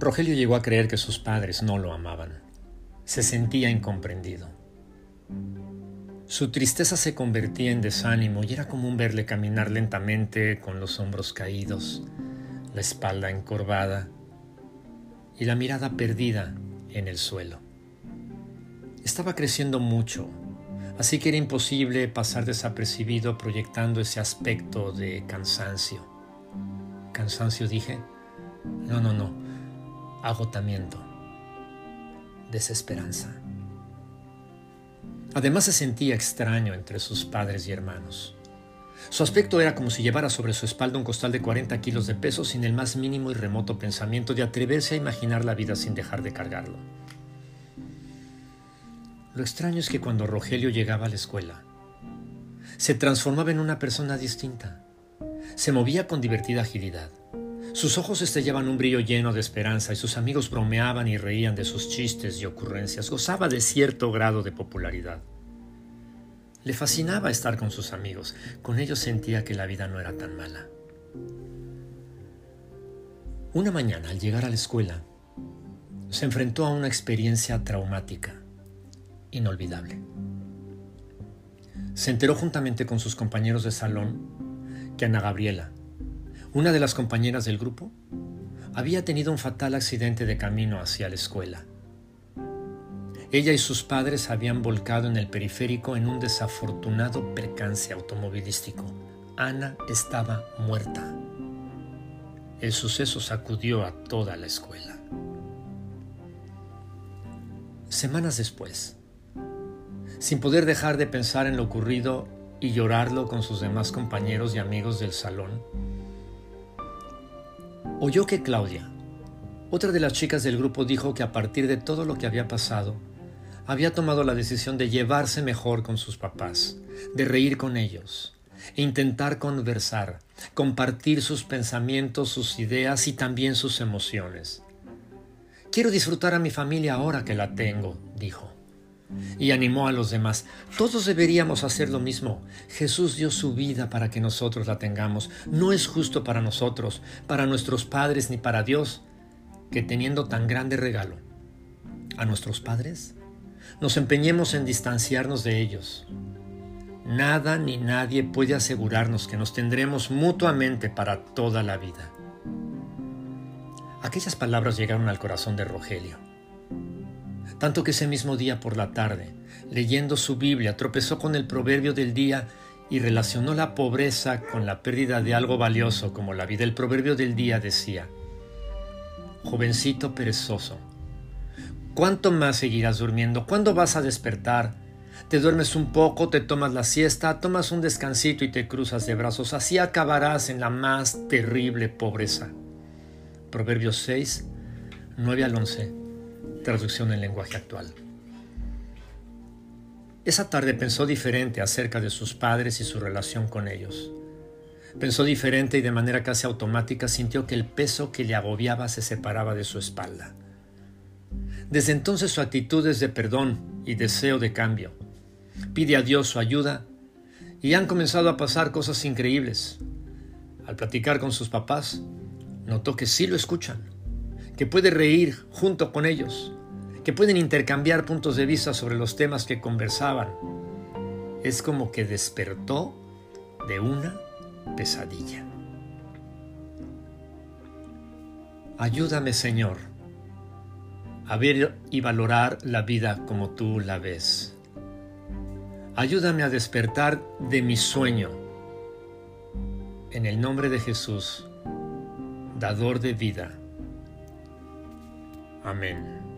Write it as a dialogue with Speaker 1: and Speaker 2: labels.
Speaker 1: Rogelio llegó a creer que sus padres no lo amaban. Se sentía incomprendido. Su tristeza se convertía en desánimo y era común verle caminar lentamente con los hombros caídos, la espalda encorvada y la mirada perdida en el suelo. Estaba creciendo mucho, así que era imposible pasar desapercibido proyectando ese aspecto de cansancio. ¿Cansancio dije? No, no, no agotamiento, desesperanza. Además se sentía extraño entre sus padres y hermanos. Su aspecto era como si llevara sobre su espalda un costal de 40 kilos de peso sin el más mínimo y remoto pensamiento de atreverse a imaginar la vida sin dejar de cargarlo. Lo extraño es que cuando Rogelio llegaba a la escuela, se transformaba en una persona distinta. Se movía con divertida agilidad. Sus ojos estellaban un brillo lleno de esperanza y sus amigos bromeaban y reían de sus chistes y ocurrencias. Gozaba de cierto grado de popularidad. Le fascinaba estar con sus amigos. Con ellos sentía que la vida no era tan mala. Una mañana, al llegar a la escuela, se enfrentó a una experiencia traumática, inolvidable. Se enteró juntamente con sus compañeros de salón que Ana Gabriela, una de las compañeras del grupo había tenido un fatal accidente de camino hacia la escuela. Ella y sus padres habían volcado en el periférico en un desafortunado percance automovilístico. Ana estaba muerta. El suceso sacudió a toda la escuela. Semanas después, sin poder dejar de pensar en lo ocurrido y llorarlo con sus demás compañeros y amigos del salón, Oyó que Claudia, otra de las chicas del grupo, dijo que a partir de todo lo que había pasado, había tomado la decisión de llevarse mejor con sus papás, de reír con ellos, e intentar conversar, compartir sus pensamientos, sus ideas y también sus emociones. Quiero disfrutar a mi familia ahora que la tengo, dijo y animó a los demás. Todos deberíamos hacer lo mismo. Jesús dio su vida para que nosotros la tengamos. No es justo para nosotros, para nuestros padres ni para Dios, que teniendo tan grande regalo a nuestros padres, nos empeñemos en distanciarnos de ellos. Nada ni nadie puede asegurarnos que nos tendremos mutuamente para toda la vida. Aquellas palabras llegaron al corazón de Rogelio tanto que ese mismo día por la tarde, leyendo su Biblia, tropezó con el proverbio del día y relacionó la pobreza con la pérdida de algo valioso como la vida. El proverbio del día decía, jovencito perezoso, ¿cuánto más seguirás durmiendo? ¿Cuándo vas a despertar? Te duermes un poco, te tomas la siesta, tomas un descansito y te cruzas de brazos. Así acabarás en la más terrible pobreza. Proverbios 6, 9 al 11 traducción en lenguaje actual. Esa tarde pensó diferente acerca de sus padres y su relación con ellos. Pensó diferente y de manera casi automática sintió que el peso que le agobiaba se separaba de su espalda. Desde entonces su actitud es de perdón y deseo de cambio. Pide a Dios su ayuda y han comenzado a pasar cosas increíbles. Al platicar con sus papás, notó que sí lo escuchan que puede reír junto con ellos, que pueden intercambiar puntos de vista sobre los temas que conversaban. Es como que despertó de una pesadilla. Ayúdame, Señor, a ver y valorar la vida como tú la ves. Ayúdame a despertar de mi sueño. En el nombre de Jesús, dador de vida. Amén.